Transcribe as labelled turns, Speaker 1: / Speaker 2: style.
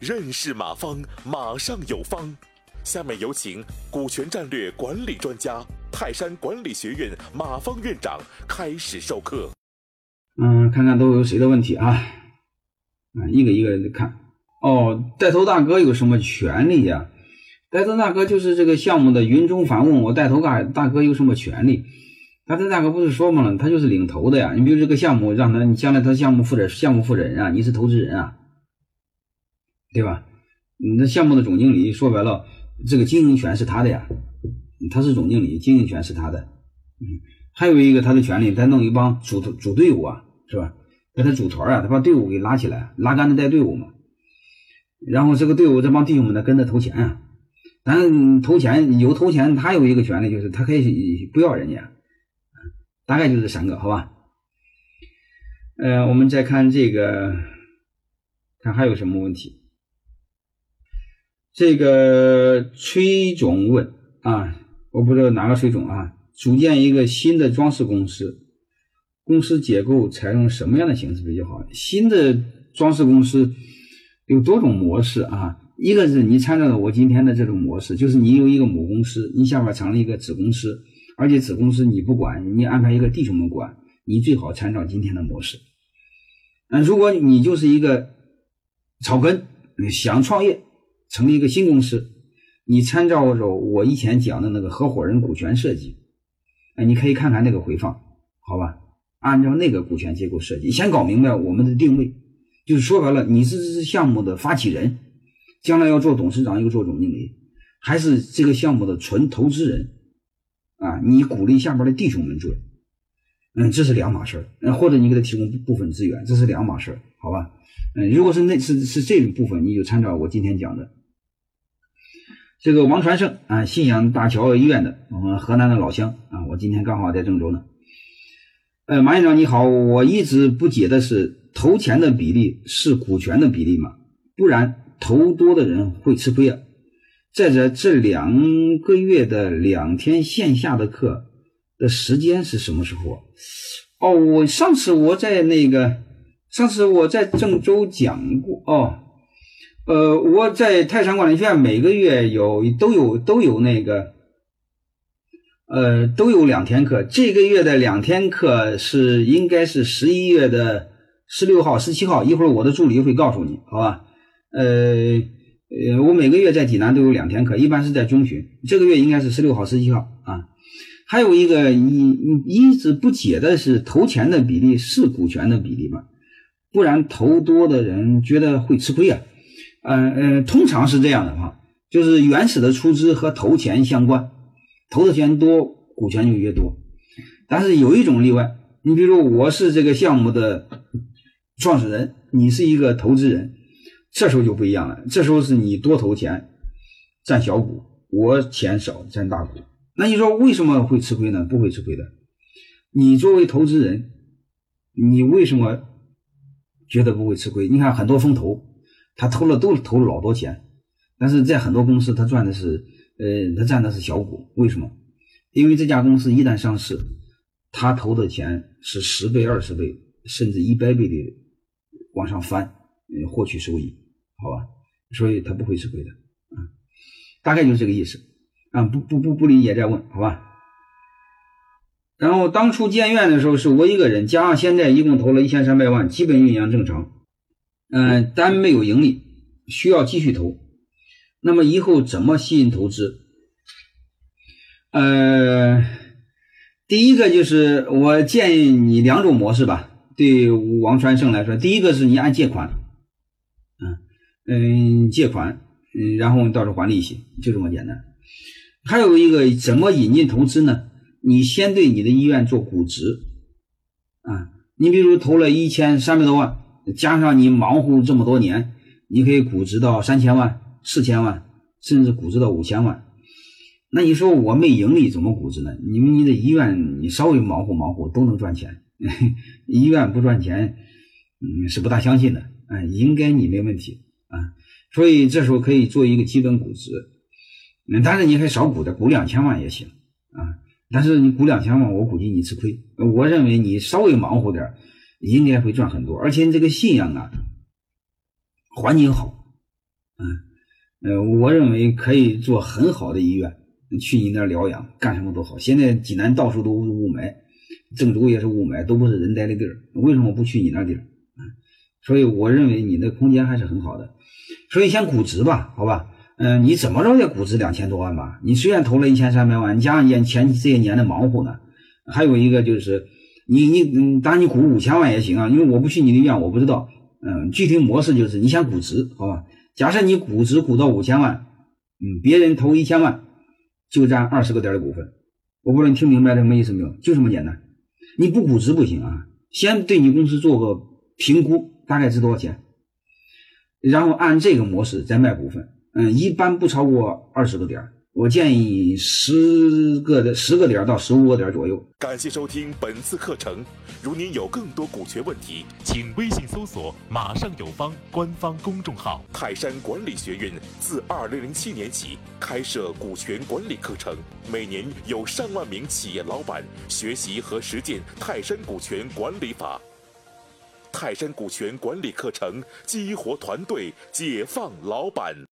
Speaker 1: 认识马方，马上有方。下面有请股权战略管理专家、泰山管理学院马方院长开始授课。
Speaker 2: 嗯，看看都有谁的问题啊？啊，一个一个的看。哦，带头大哥有什么权利呀？带头大哥就是这个项目的云中反问我带头大大哥有什么权利？带头大哥不是说嘛了，他就是领头的呀。你比如这个项目，让他你将来他项目负责项目负责人啊，你是投资人啊，对吧？你的项目的总经理说白了。这个经营权是他的呀，他是总经理，经营权是他的。嗯，还有一个他的权利，他弄一帮组组队伍啊，是吧？给他组团啊，他把队伍给拉起来，拉杆子带队伍嘛。然后这个队伍这帮弟兄们呢跟着投钱啊，但投钱有投钱，他有一个权利，就是他可以不要人家。大概就这三个，好吧？呃，我们再看这个，看还有什么问题。这个崔总问啊，我不知道哪个崔总啊，组建一个新的装饰公司，公司结构采用什么样的形式比较好？新的装饰公司有多种模式啊，一个是你参照的我今天的这种模式，就是你有一个母公司，你下边成立一个子公司，而且子公司你不管，你安排一个弟兄们管，你最好参照今天的模式。嗯，如果你就是一个草根，想创业。成立一个新公司，你参照着我以前讲的那个合伙人股权设计，哎，你可以看看那个回放，好吧？按照那个股权结构设计，先搞明白我们的定位，就是说白了，你是这项目的发起人，将来要做董事长又做总经理，还是这个项目的纯投资人啊？你鼓励下边的弟兄们做，嗯，这是两码事儿，嗯，或者你给他提供部分资源，这是两码事儿，好吧？嗯，如果是那是是这种部分，你就参照我今天讲的。这个王传胜啊，信阳大桥医院的，我们河南的老乡啊，我今天刚好在郑州呢。呃，马院长你好，我一直不解的是，投钱的比例是股权的比例吗？不然投多的人会吃亏啊。再者，这两个月的两天线下的课的时间是什么时候？哦，我上次我在那个，上次我在郑州讲过哦。呃，我在泰山管理学院每个月有都有都有那个，呃，都有两天课。这个月的两天课是应该是十一月的十六号、十七号。一会儿我的助理会告诉你，好吧？呃呃，我每个月在济南都有两天课，一般是在中旬。这个月应该是十六号、十七号啊。还有一个你你一直不解的是投钱的比例是股权的比例吗？不然投多的人觉得会吃亏啊。嗯嗯，通常是这样的哈，就是原始的出资和投钱相关，投的钱多，股权就越多。但是有一种例外，你比如说我是这个项目的创始人，你是一个投资人，这时候就不一样了。这时候是你多投钱占小股，我钱少占大股。那你说为什么会吃亏呢？不会吃亏的。你作为投资人，你为什么觉得不会吃亏？你看很多风投。他投了都投了老多钱，但是在很多公司他赚的是，呃，他占的是小股。为什么？因为这家公司一旦上市，他投的钱是十倍、二十倍，甚至一百倍的往上翻，呃，获取收益，好吧？所以他不会吃亏的，啊，大概就是这个意思，啊，不不不不理解再问，好吧？然后当初建院的时候是我一个人，加上现在一共投了一千三百万，基本运营正常。嗯，单没有盈利，需要继续投。那么以后怎么吸引投资？呃，第一个就是我建议你两种模式吧。对王传胜来说，第一个是你按借款，嗯，借款，嗯，然后你到时候还利息，就这么简单。还有一个怎么引进投资呢？你先对你的医院做估值，啊，你比如投了一千三百多万。加上你忙活这么多年，你可以估值到三千万、四千万，甚至估值到五千万。那你说我没盈利怎么估值呢？你们你的医院你稍微忙活忙活都能赚钱，医院不赚钱，嗯，是不大相信的。哎，应该你没问题。所以这时候可以做一个基本估值，嗯，但是你可以少估的，估两千万也行啊。但是你估两千万，我估计你吃亏。我认为你稍微忙活点。应该会赚很多。而且你这个信仰啊，环境好，嗯，呃，我认为可以做很好的医院，去你那儿疗养，干什么都好。现在济南到处都是雾霾，郑州也是雾霾，都不是人待的地儿，为什么不去你那地儿？所以我认为你的空间还是很好的。所以先估值吧，好吧。嗯，你怎么着也估值两千多万吧？你虽然投了一千三百万，你加上眼前这些年的忙活呢，还有一个就是你你嗯，当然你估五千万也行啊，因为我不去你的院，我不知道。嗯，具体模式就是你先估值，好吧？假设你估值估到五千万，嗯，别人投一千万就占二十个点的股份。我不知道你听明白什么意思没有？就这么简单。你不估值不行啊，先对你公司做个评估，大概值多少钱，然后按这个模式再卖股份。嗯，一般不超过二十个点我建议十个的十个点到十五个点左右。
Speaker 1: 感谢收听本次课程。如您有更多股权问题，请微信搜索“马上有方”官方公众号。泰山管理学院自二零零七年起开设股权管理课程，每年有上万名企业老板学习和实践泰山股权管理法。泰山股权管理课程激活团队，解放老板。